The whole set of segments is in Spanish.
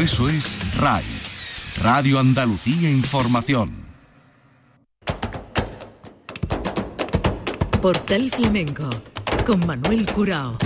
Eso es RAI, Radio Andalucía Información. Portal Flamenco, con Manuel Curao.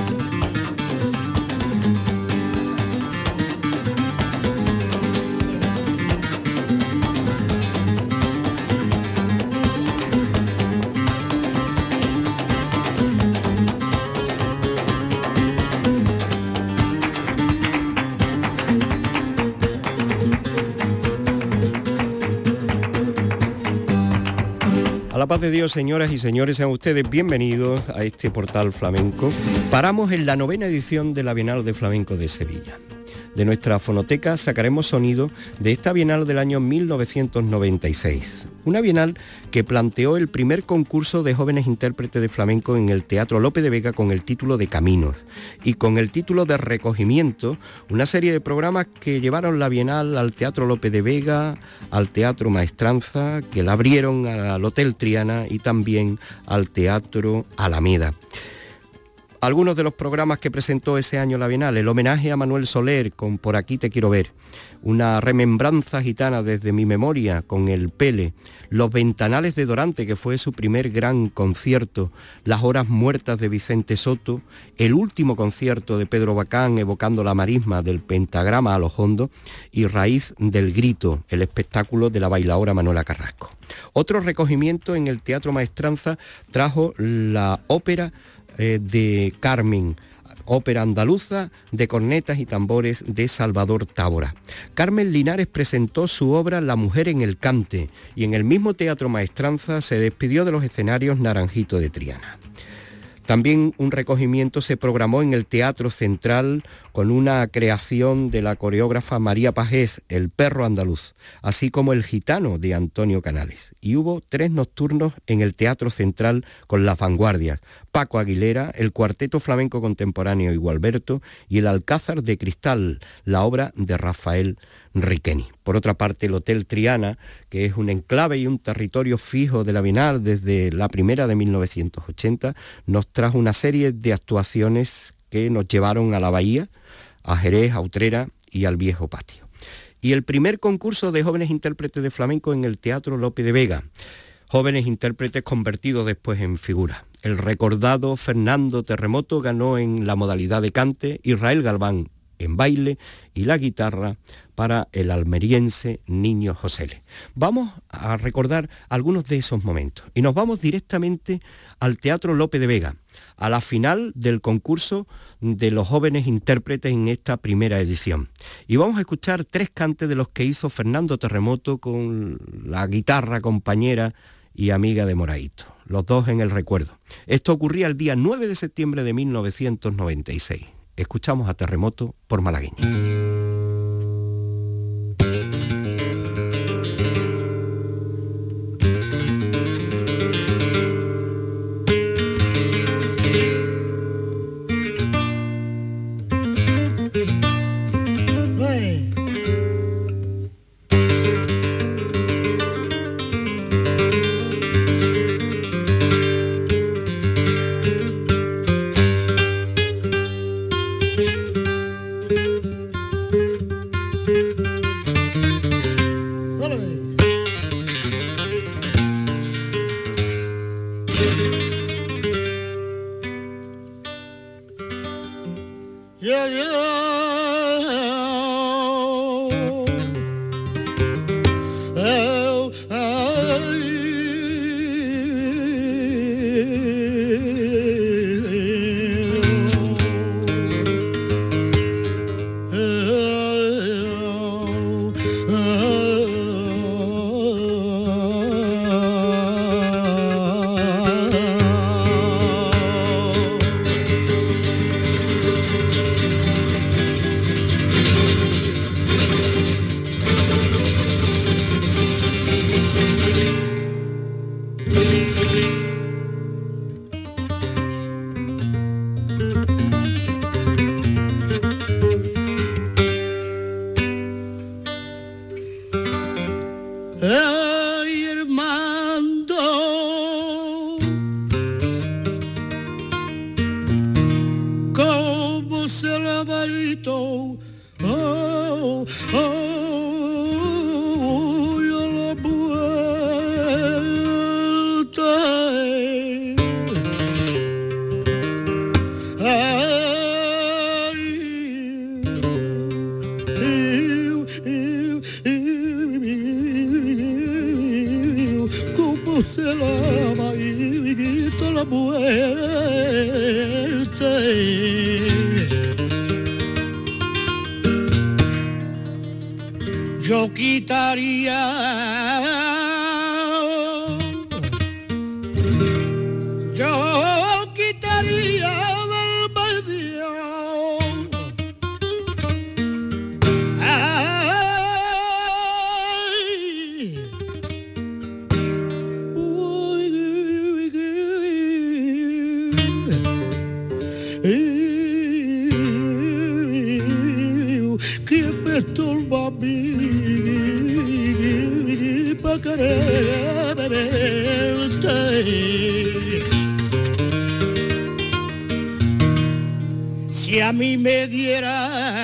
La paz de Dios, señoras y señores, sean ustedes bienvenidos a este portal flamenco. Paramos en la novena edición de la Bienal de Flamenco de Sevilla. De nuestra fonoteca sacaremos sonido de esta Bienal del año 1996. Una Bienal que planteó el primer concurso de jóvenes intérpretes de flamenco en el Teatro Lope de Vega con el título de Caminos y con el título de Recogimiento, una serie de programas que llevaron la Bienal al Teatro Lope de Vega, al Teatro Maestranza, que la abrieron al Hotel Triana y también al Teatro Alameda algunos de los programas que presentó ese año la Bienal, el homenaje a Manuel Soler con Por aquí te quiero ver, una remembranza gitana desde mi memoria con el Pele, Los Ventanales de Dorante, que fue su primer gran concierto, Las Horas Muertas de Vicente Soto, el último concierto de Pedro Bacán evocando la marisma del pentagrama a los hondos y Raíz del Grito, el espectáculo de la bailaora Manuela Carrasco. Otro recogimiento en el Teatro Maestranza trajo la ópera eh, de Carmen, ópera andaluza de cornetas y tambores de Salvador Tábora. Carmen Linares presentó su obra La mujer en el cante y en el mismo Teatro Maestranza se despidió de los escenarios Naranjito de Triana. También un recogimiento se programó en el Teatro Central con una creación de la coreógrafa María Pajés, El perro andaluz, así como El gitano de Antonio Canales. Y hubo tres nocturnos en el Teatro Central con las vanguardias, Paco Aguilera, el Cuarteto Flamenco Contemporáneo Igualberto y el Alcázar de Cristal, la obra de Rafael Riqueni. Por otra parte, el Hotel Triana, que es un enclave y un territorio fijo de la Bienal desde la primera de 1980, nos trajo una serie de actuaciones que nos llevaron a la Bahía, a Jerez, a Utrera y al Viejo Patio. Y el primer concurso de jóvenes intérpretes de flamenco en el Teatro Lope de Vega, jóvenes intérpretes convertidos después en figuras. El recordado Fernando Terremoto ganó en la modalidad de cante, Israel Galván en baile y la guitarra para el almeriense Niño Josele. Vamos a recordar algunos de esos momentos y nos vamos directamente al Teatro Lope de Vega, a la final del concurso de los jóvenes intérpretes en esta primera edición. Y vamos a escuchar tres cantes de los que hizo Fernando Terremoto con la guitarra compañera y amiga de Moraito, los dos en el recuerdo. Esto ocurría el día 9 de septiembre de 1996. Escuchamos a Terremoto por Malagueña. cómo se lava y grita la muerte. Yo quitaría mí me diera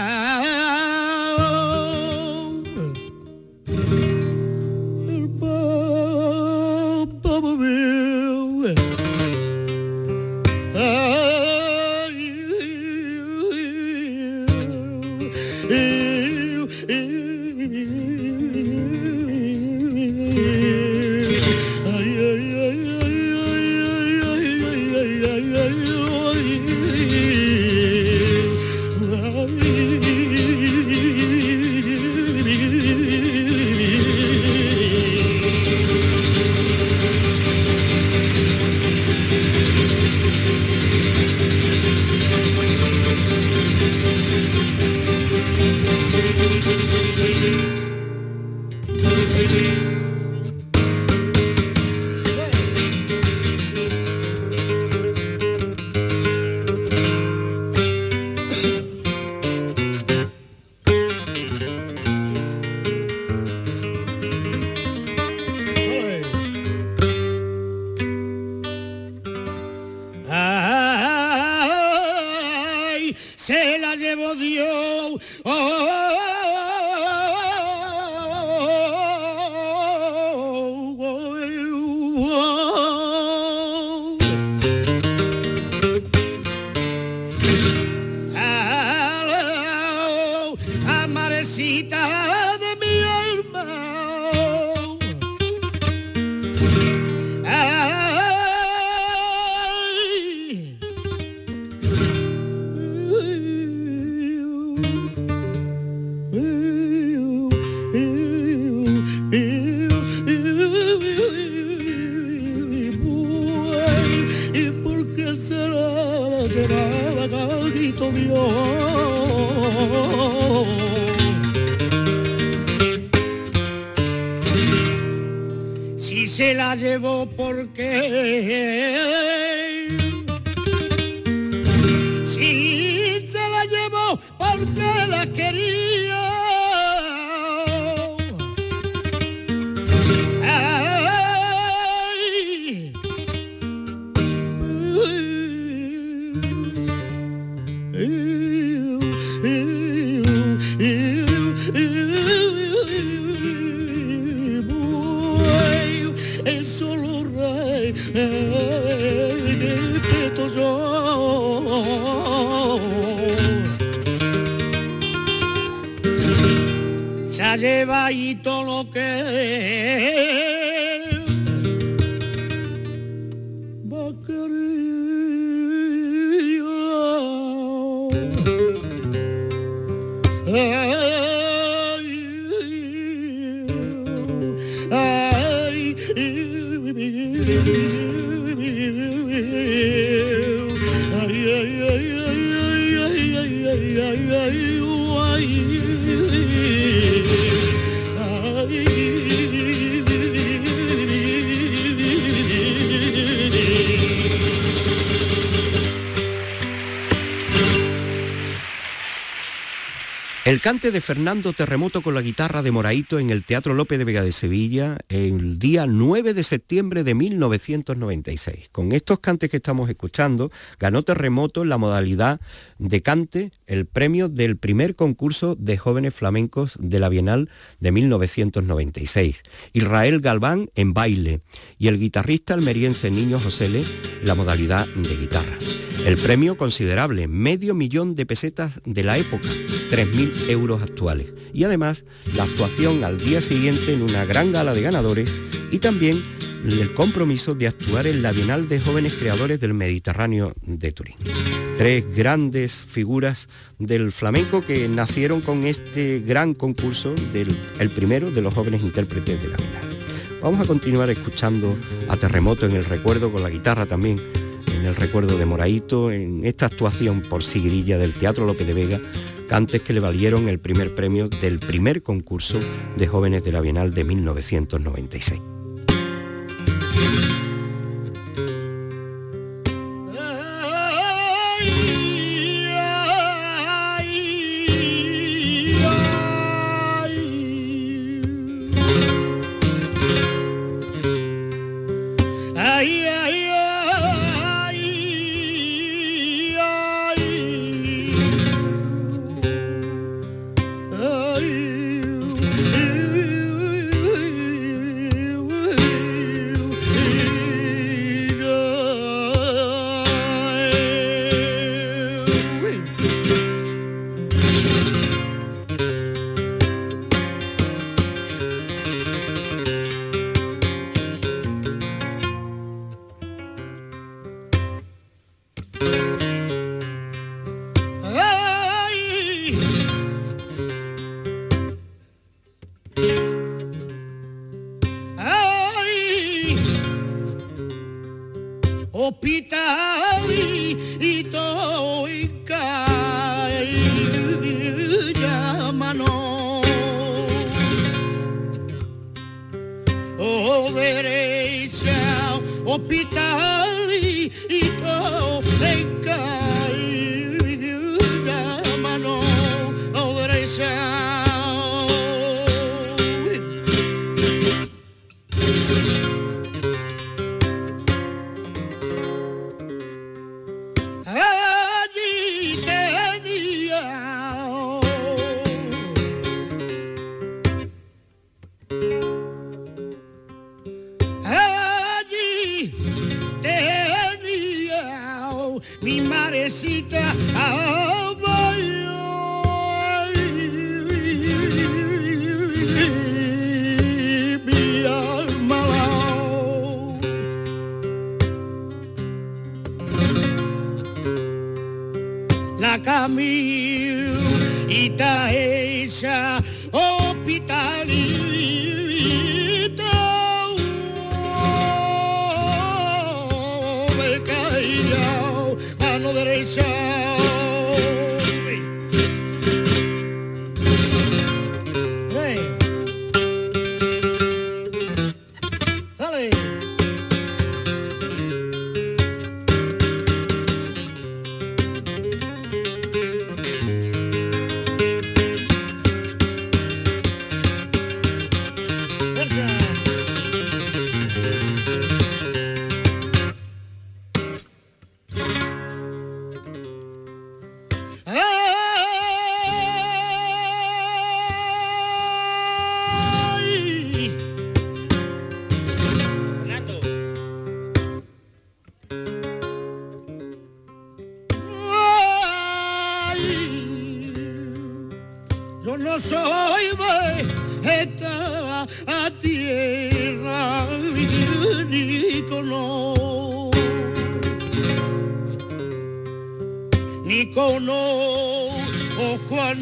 Lleva y todo lo que cante de Fernando Terremoto con la guitarra de Moraito en el Teatro López de Vega de Sevilla el día 9 de septiembre de 1996. Con estos cantes que estamos escuchando, ganó Terremoto en la modalidad de cante el premio del primer concurso de jóvenes flamencos de la Bienal de 1996. Israel Galván en baile y el guitarrista almeriense Niño Josele en la modalidad de guitarra. El premio considerable, medio millón de pesetas de la época, 3.000 euros actuales. Y además la actuación al día siguiente en una gran gala de ganadores y también el compromiso de actuar en la Bienal de Jóvenes Creadores del Mediterráneo de Turín. Tres grandes figuras del flamenco que nacieron con este gran concurso, del, el primero de los jóvenes intérpretes de la Bienal. Vamos a continuar escuchando a Terremoto en el recuerdo con la guitarra también, en el recuerdo de Moraito, en esta actuación por Sigrilla del Teatro López de Vega, cantes que le valieron el primer premio del primer concurso de jóvenes de la Bienal de 1996. a tierra ni cono ni cono o cual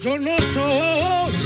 yo no soy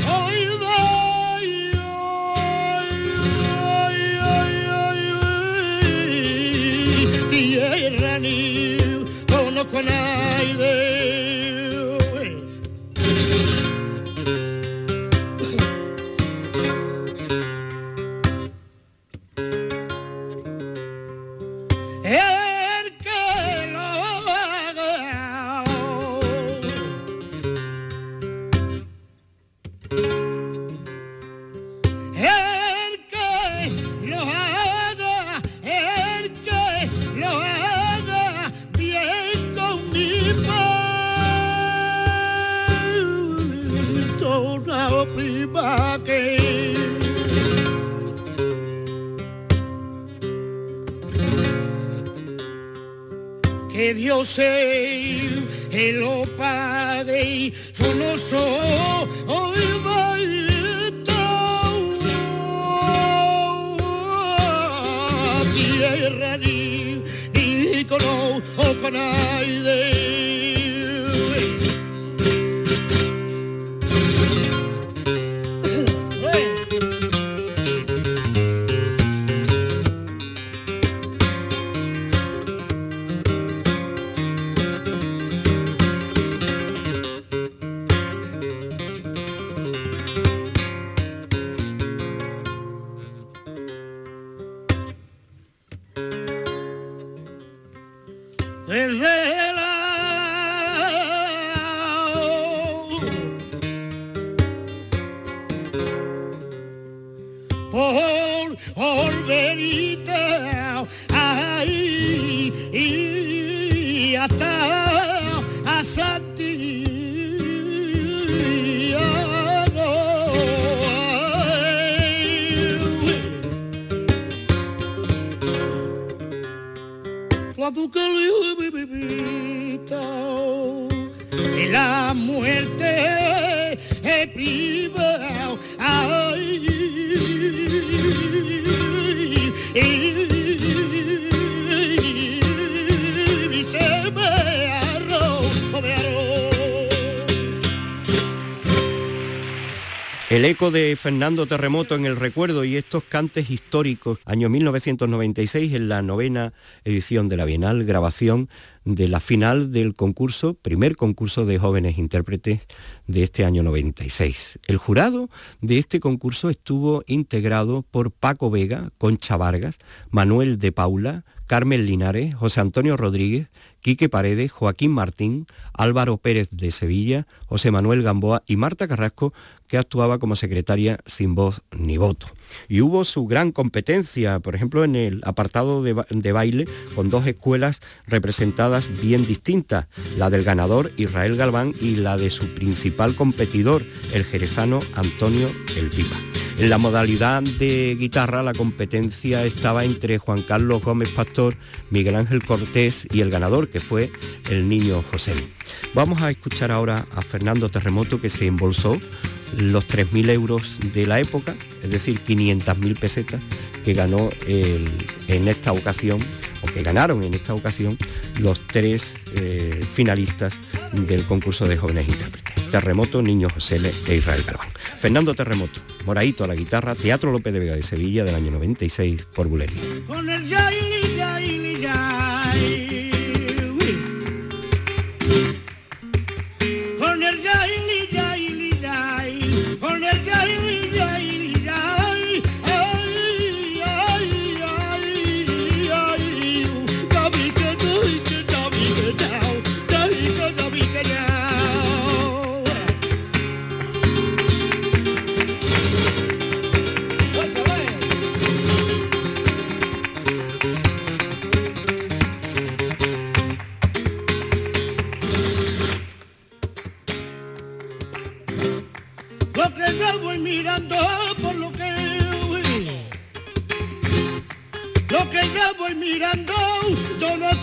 Fernando Terremoto en el recuerdo y estos cantes históricos, año 1996, en la novena edición de la Bienal, grabación de la final del concurso, primer concurso de jóvenes intérpretes de este año 96. El jurado de este concurso estuvo integrado por Paco Vega, Concha Vargas, Manuel de Paula, Carmen Linares, José Antonio Rodríguez, Quique Paredes, Joaquín Martín, Álvaro Pérez de Sevilla, José Manuel Gamboa y Marta Carrasco, que actuaba como secretaria sin voz ni voto. Y hubo su gran competencia, por ejemplo, en el apartado de, baile, con dos escuelas representadas bien distintas, la del ganador Israel Galván y la de su principal competidor, el jerezano Antonio El Pipa. En la modalidad de guitarra la competencia estaba entre Juan Carlos Gómez Pastor, Miguel Ángel Cortés y el ganador, que fue el niño José. Vamos a escuchar ahora a Fernando Terremoto que se embolsó los 3.000 euros de la época, es decir, 500.000 pesetas que ganó en esta ocasión, o que ganaron en esta ocasión, los tres eh, finalistas del concurso de jóvenes intérpretes. Terremoto, Niño José e Israel Galván. Fernando Terremoto, Moraito a la guitarra, Teatro López de Vega de Sevilla del año 96 por Bulería.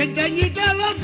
Senta-lhe bela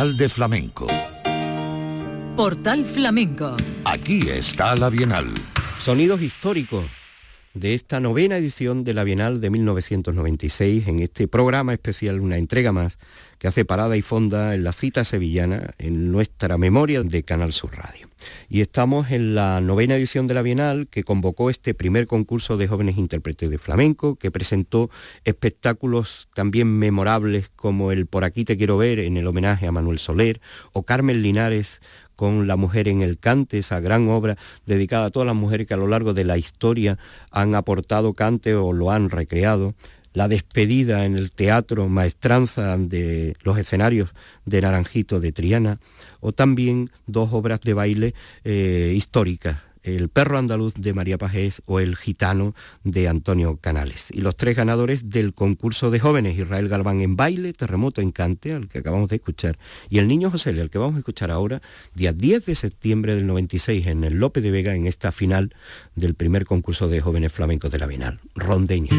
Bienal de Flamenco. Portal Flamenco. Aquí está la Bienal. Sonidos históricos de esta novena edición de la Bienal de 1996 en este programa especial, una entrega más, que hace parada y fonda en la cita sevillana en nuestra memoria de Canal Sur Radio. Y estamos en la novena edición de la Bienal que convocó este primer concurso de jóvenes intérpretes de flamenco, que presentó espectáculos también memorables como el Por aquí te quiero ver en el homenaje a Manuel Soler o Carmen Linares con La mujer en el cante, esa gran obra dedicada a todas las mujeres que a lo largo de la historia han aportado cante o lo han recreado. La despedida en el teatro Maestranza de los escenarios de Naranjito de Triana, o también dos obras de baile eh, históricas, el perro andaluz de María Pajés o el gitano de Antonio Canales. Y los tres ganadores del concurso de jóvenes, Israel Galván en baile, Terremoto en cante, al que acabamos de escuchar, y el niño José, al que vamos a escuchar ahora, día 10 de septiembre del 96 en el Lope de Vega, en esta final del primer concurso de jóvenes flamencos de la Bienal, Rondeña.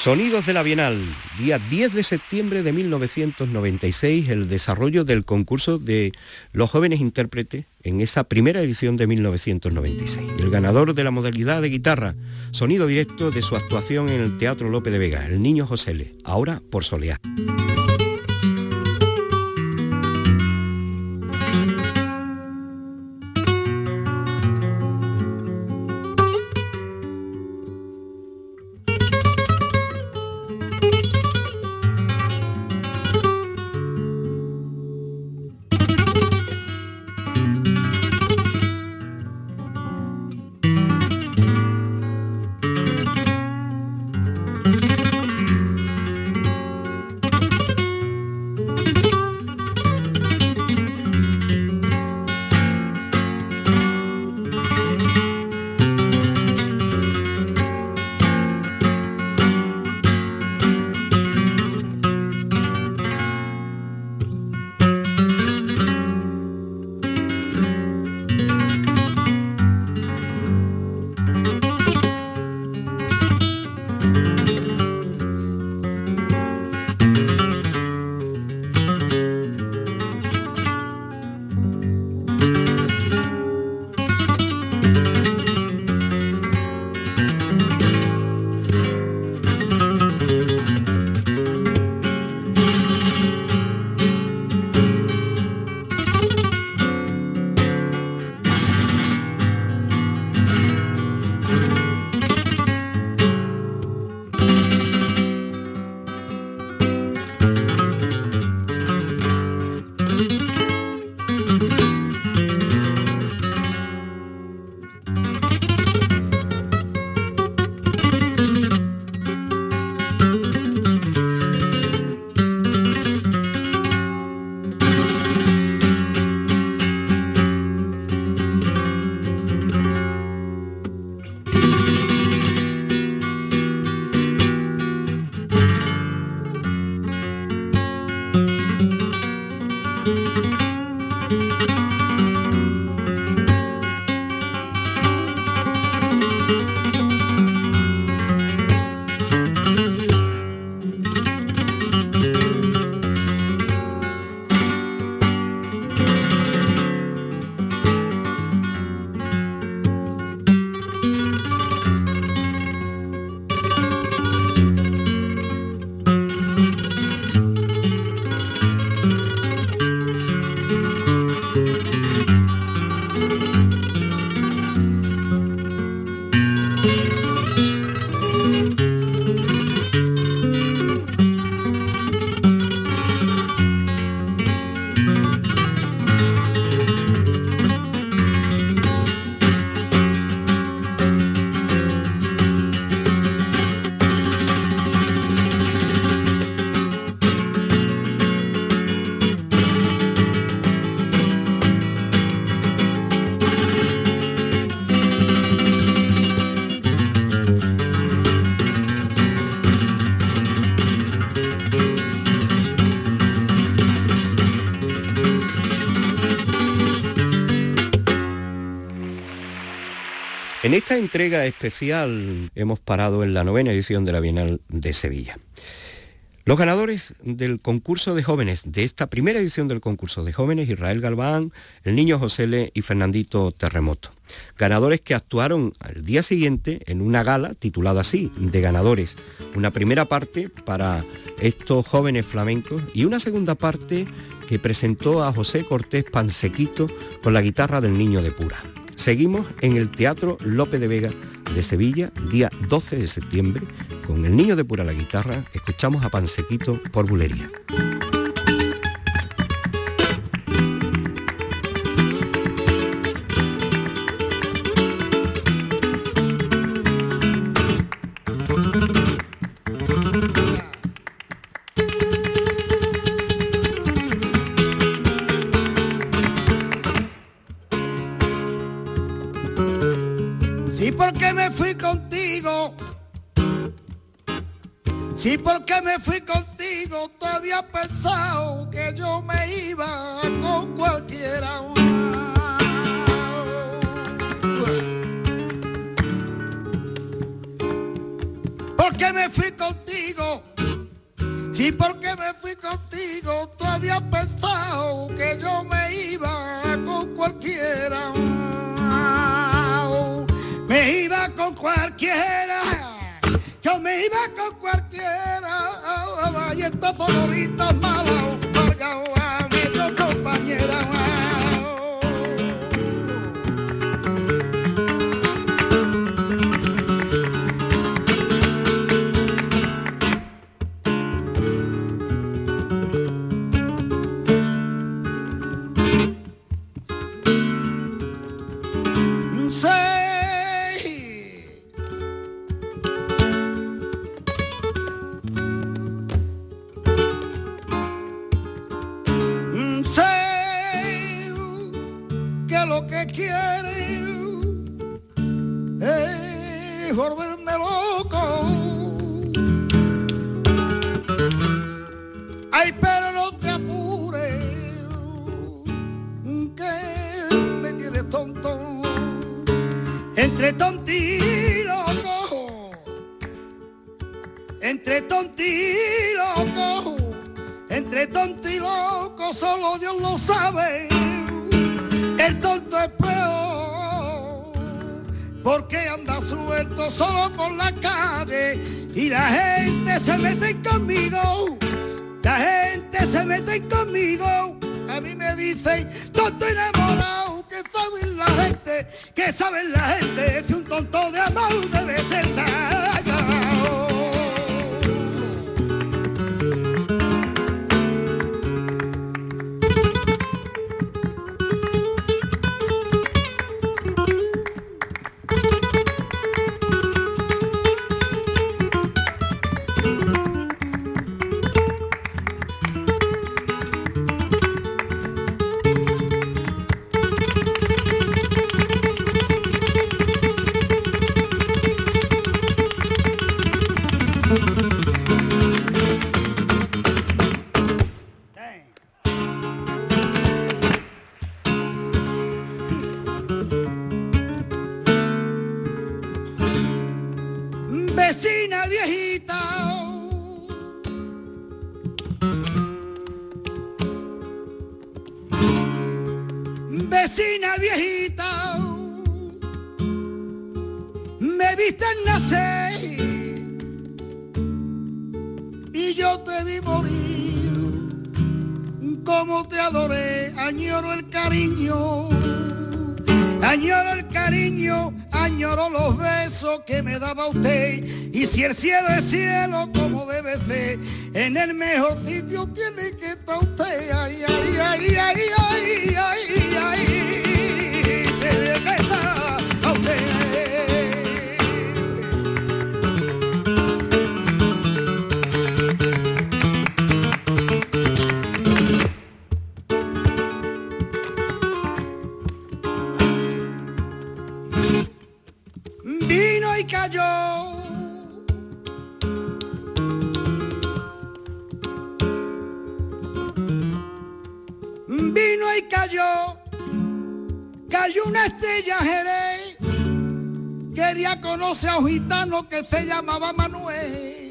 Sonidos de la Bienal, día 10 de septiembre de 1996, el desarrollo del concurso de los jóvenes intérpretes en esa primera edición de 1996. El ganador de la modalidad de guitarra, sonido directo de su actuación en el Teatro López de Vega, el niño José Le, ahora por Soleá. En esta entrega especial hemos parado en la novena edición de la Bienal de Sevilla. Los ganadores del concurso de jóvenes, de esta primera edición del concurso de jóvenes, Israel Galván, el niño José Le y Fernandito Terremoto. Ganadores que actuaron al día siguiente en una gala titulada así, de ganadores. Una primera parte para estos jóvenes flamencos y una segunda parte que presentó a José Cortés Pansequito con la guitarra del niño de Pura. Seguimos en el Teatro Lope de Vega de Sevilla, día 12 de septiembre, con el niño de Pura la guitarra, escuchamos a Pansequito por Bulería. Con cualquiera. Yo me iba con cualquiera. Y estos favoritos malos. Quería conocer a un gitano que se llamaba Manuel.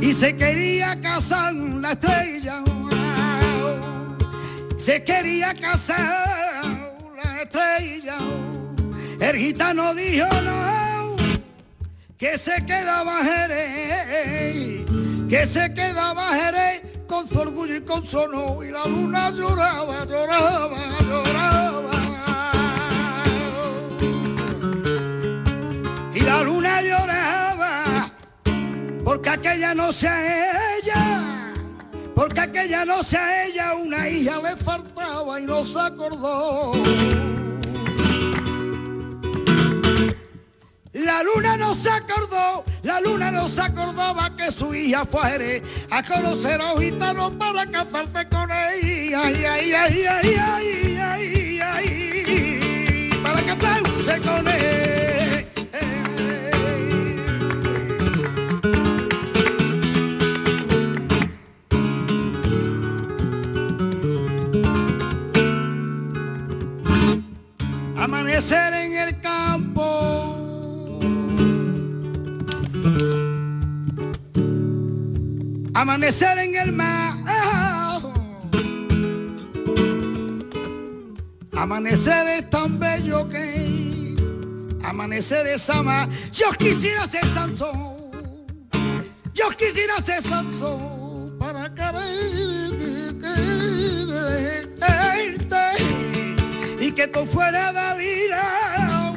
Y se quería casar la estrella, se quería casar la estrella. El gitano dijo no, que se quedaba Jerez, que se quedaba Jerez con su orgullo y con su honor y la luna lloraba, lloraba, lloraba. Lloraba porque aquella no sea ella, porque aquella no sea ella, una hija le faltaba y no se acordó. La luna no se acordó, la luna no se acordaba que su hija fuere a conocer a un gitano para casarse con ella. Ay, para casarse con él. Amanecer en el campo. Amanecer en el mar. Amanecer es tan bello que amanecer es amar. Yo quisiera ser Sansón. Yo quisiera ser Sansón para quererte y que tú fueras Dalila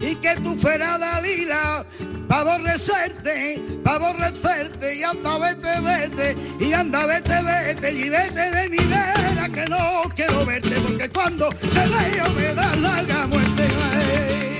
y que tú fueras Dalila para aborrecerte, para aborrecerte y anda vete, vete y anda vete, vete y vete de mi vera que no quiero verte porque cuando te veo me da larga muerte.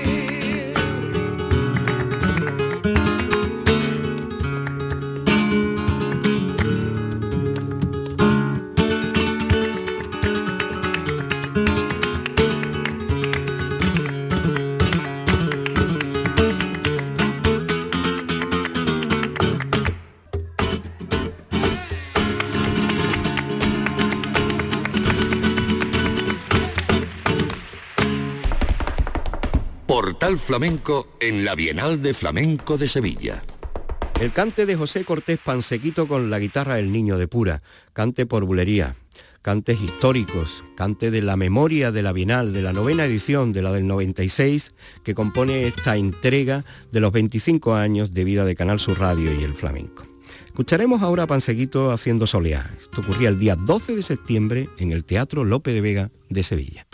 Portal Flamenco en la Bienal de Flamenco de Sevilla. El cante de José Cortés Pansequito con la guitarra del Niño de Pura, cante por bulería, cantes históricos, cante de la memoria de la Bienal, de la novena edición, de la del 96, que compone esta entrega de los 25 años de vida de Canal Sur Radio y el flamenco. Escucharemos ahora a Pansequito haciendo soleá. Esto ocurría el día 12 de septiembre en el Teatro Lope de Vega de Sevilla.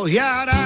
Soy Aray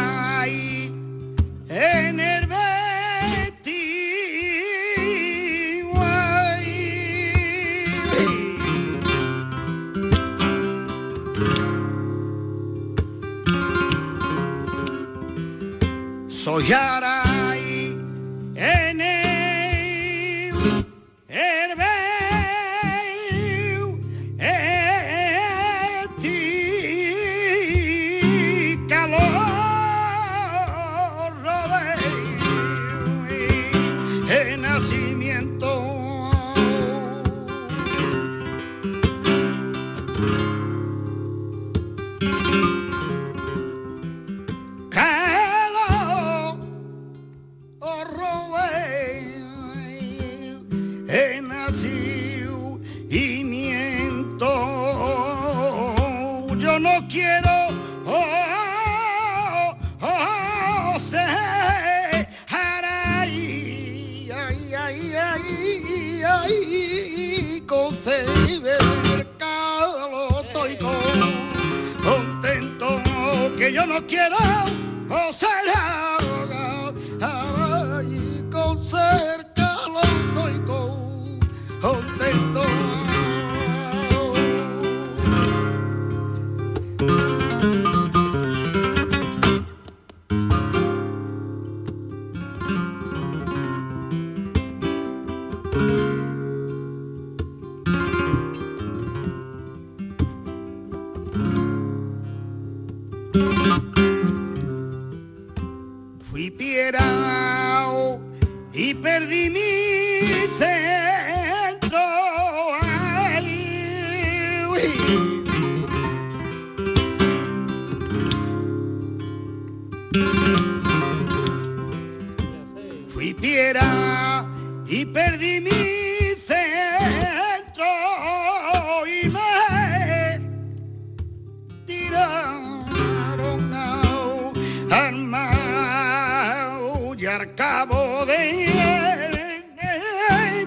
al cabo de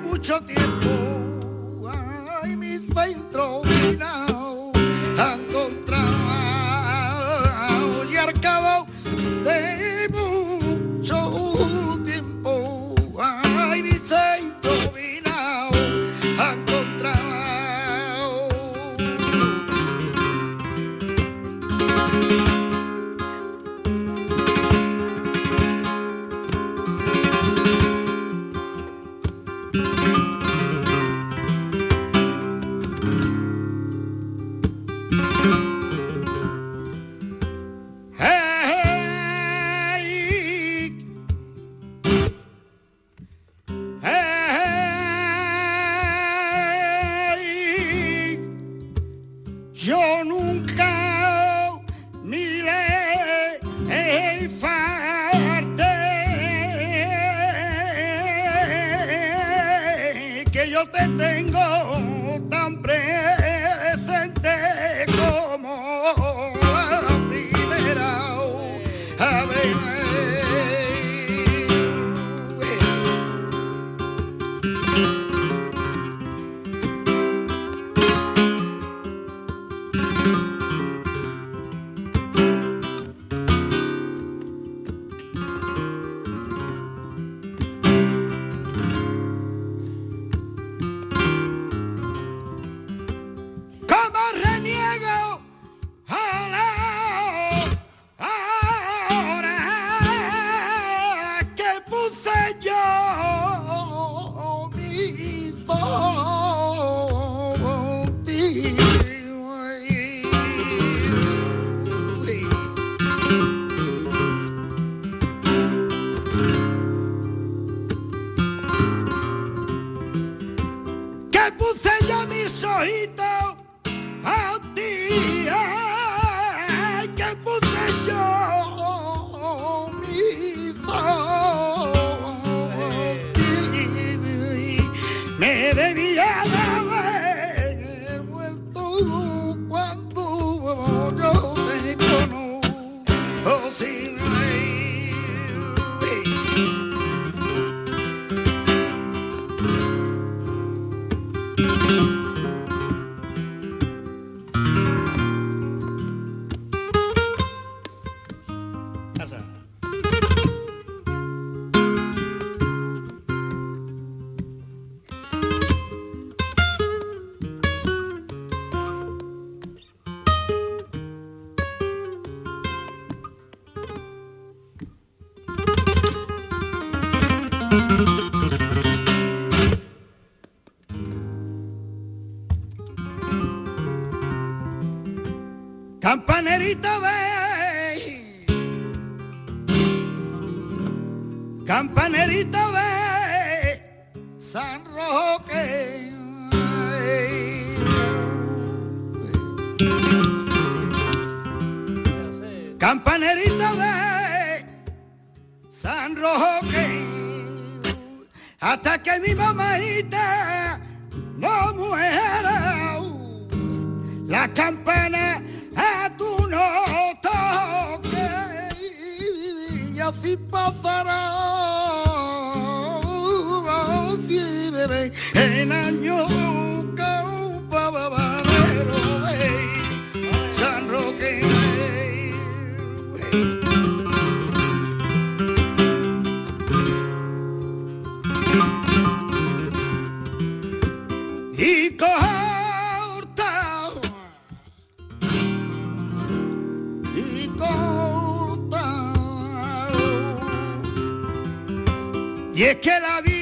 mucho tiempo ay mi centro Campanerita de San Roque, hasta que mi mamita no muera, la campana a tu no toque y así pasará. Bebé, en año es que la vía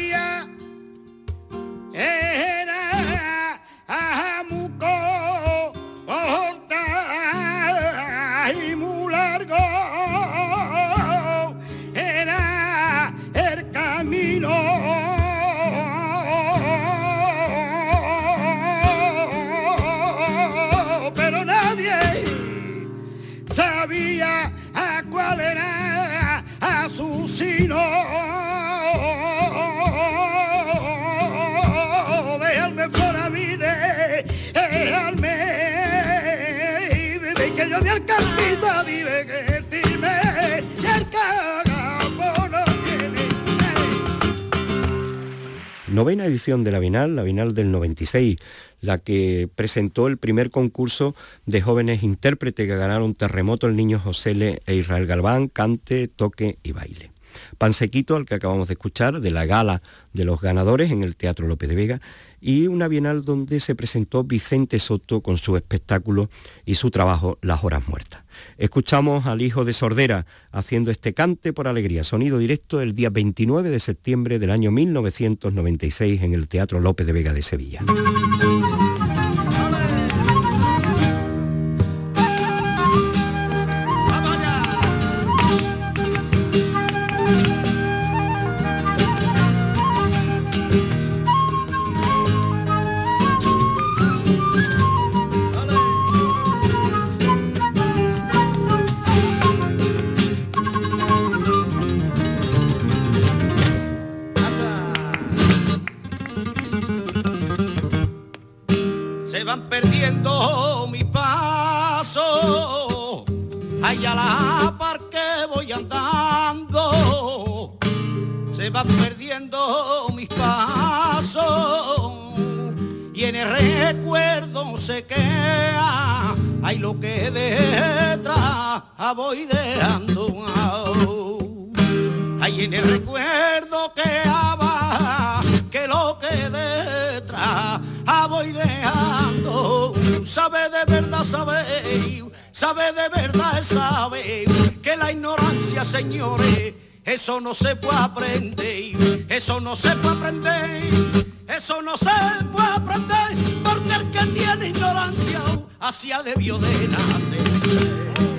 Novena edición de la Bienal, la Bienal del 96, la que presentó el primer concurso de jóvenes intérpretes que ganaron Terremoto, el niño José e Israel Galván, cante, toque y baile. Pansequito, al que acabamos de escuchar, de la gala de los ganadores en el Teatro López de Vega, y una bienal donde se presentó Vicente Soto con su espectáculo y su trabajo Las Horas Muertas. Escuchamos al hijo de Sordera haciendo este cante por alegría, sonido directo el día 29 de septiembre del año 1996 en el Teatro López de Vega de Sevilla. Van perdiendo mis pasos. Y en el recuerdo se queda, hay lo que detrás voy dejando. Hay en el recuerdo que va, que lo que detrás voy. Sabe de verdad, sabe, sabe de verdad, sabe que la ignorancia, señores, eso no se puede aprender, eso no se puede aprender, eso no se puede aprender, porque el que tiene ignorancia, hacia debió de nacer.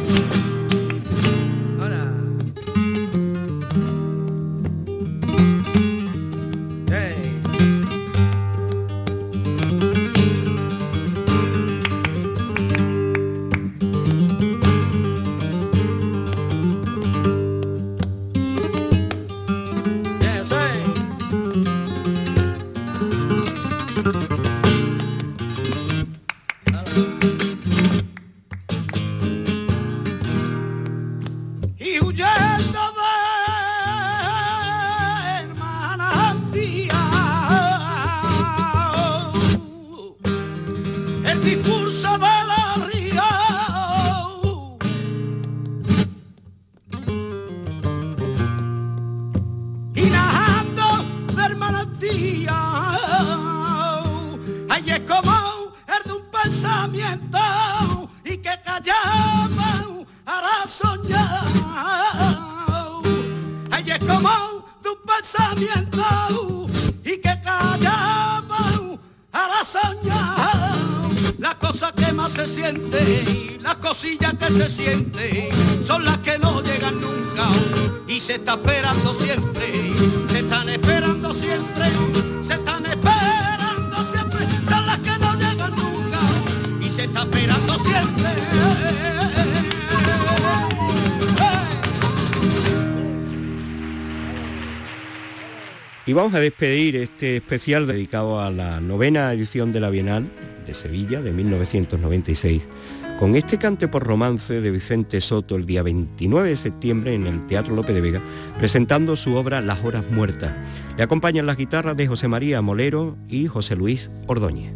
Vamos a despedir este especial dedicado a la novena edición de la Bienal de Sevilla de 1996 con este cante por romance de Vicente Soto el día 29 de septiembre en el Teatro Lope de Vega, presentando su obra Las Horas Muertas. Le acompañan las guitarras de José María Molero y José Luis Ordóñez.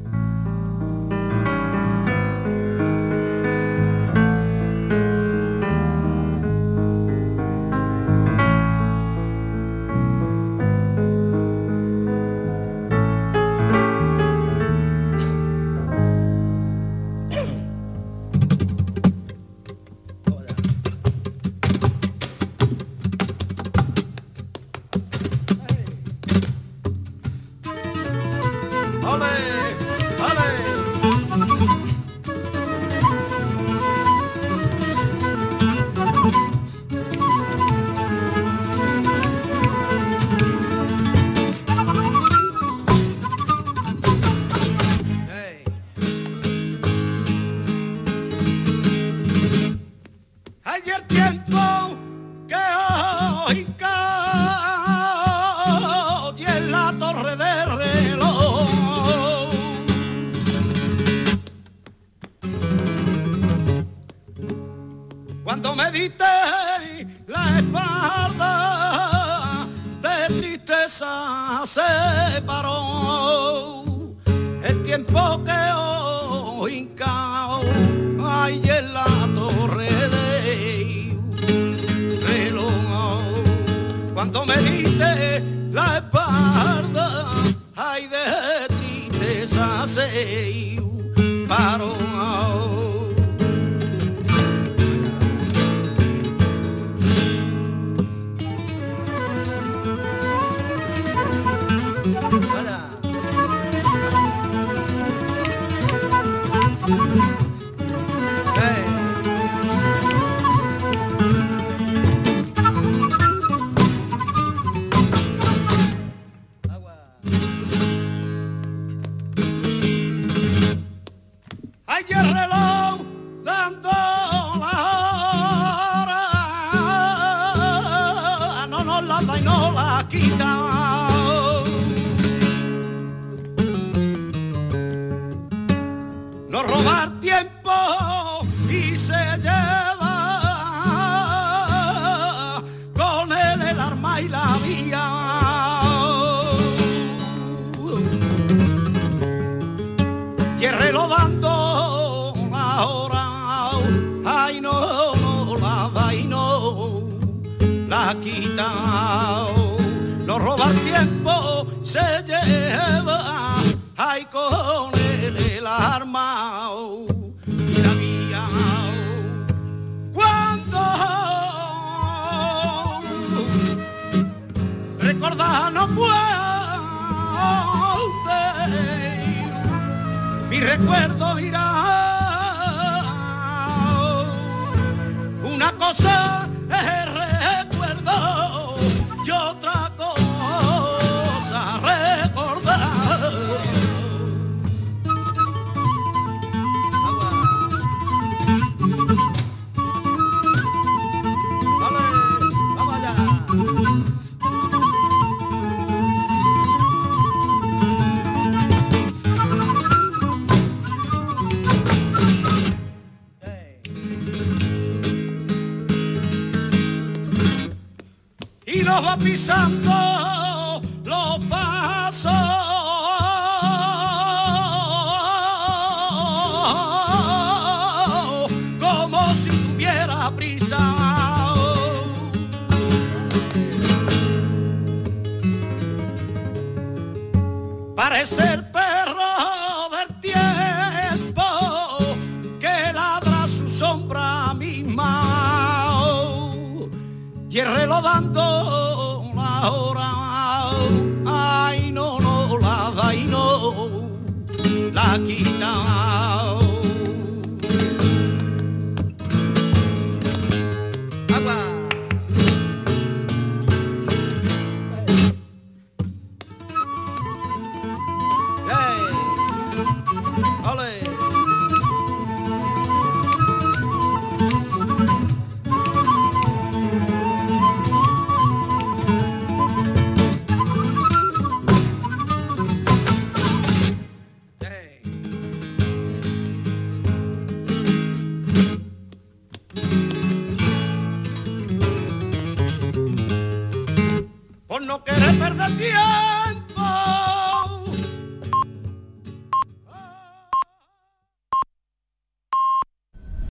Pisando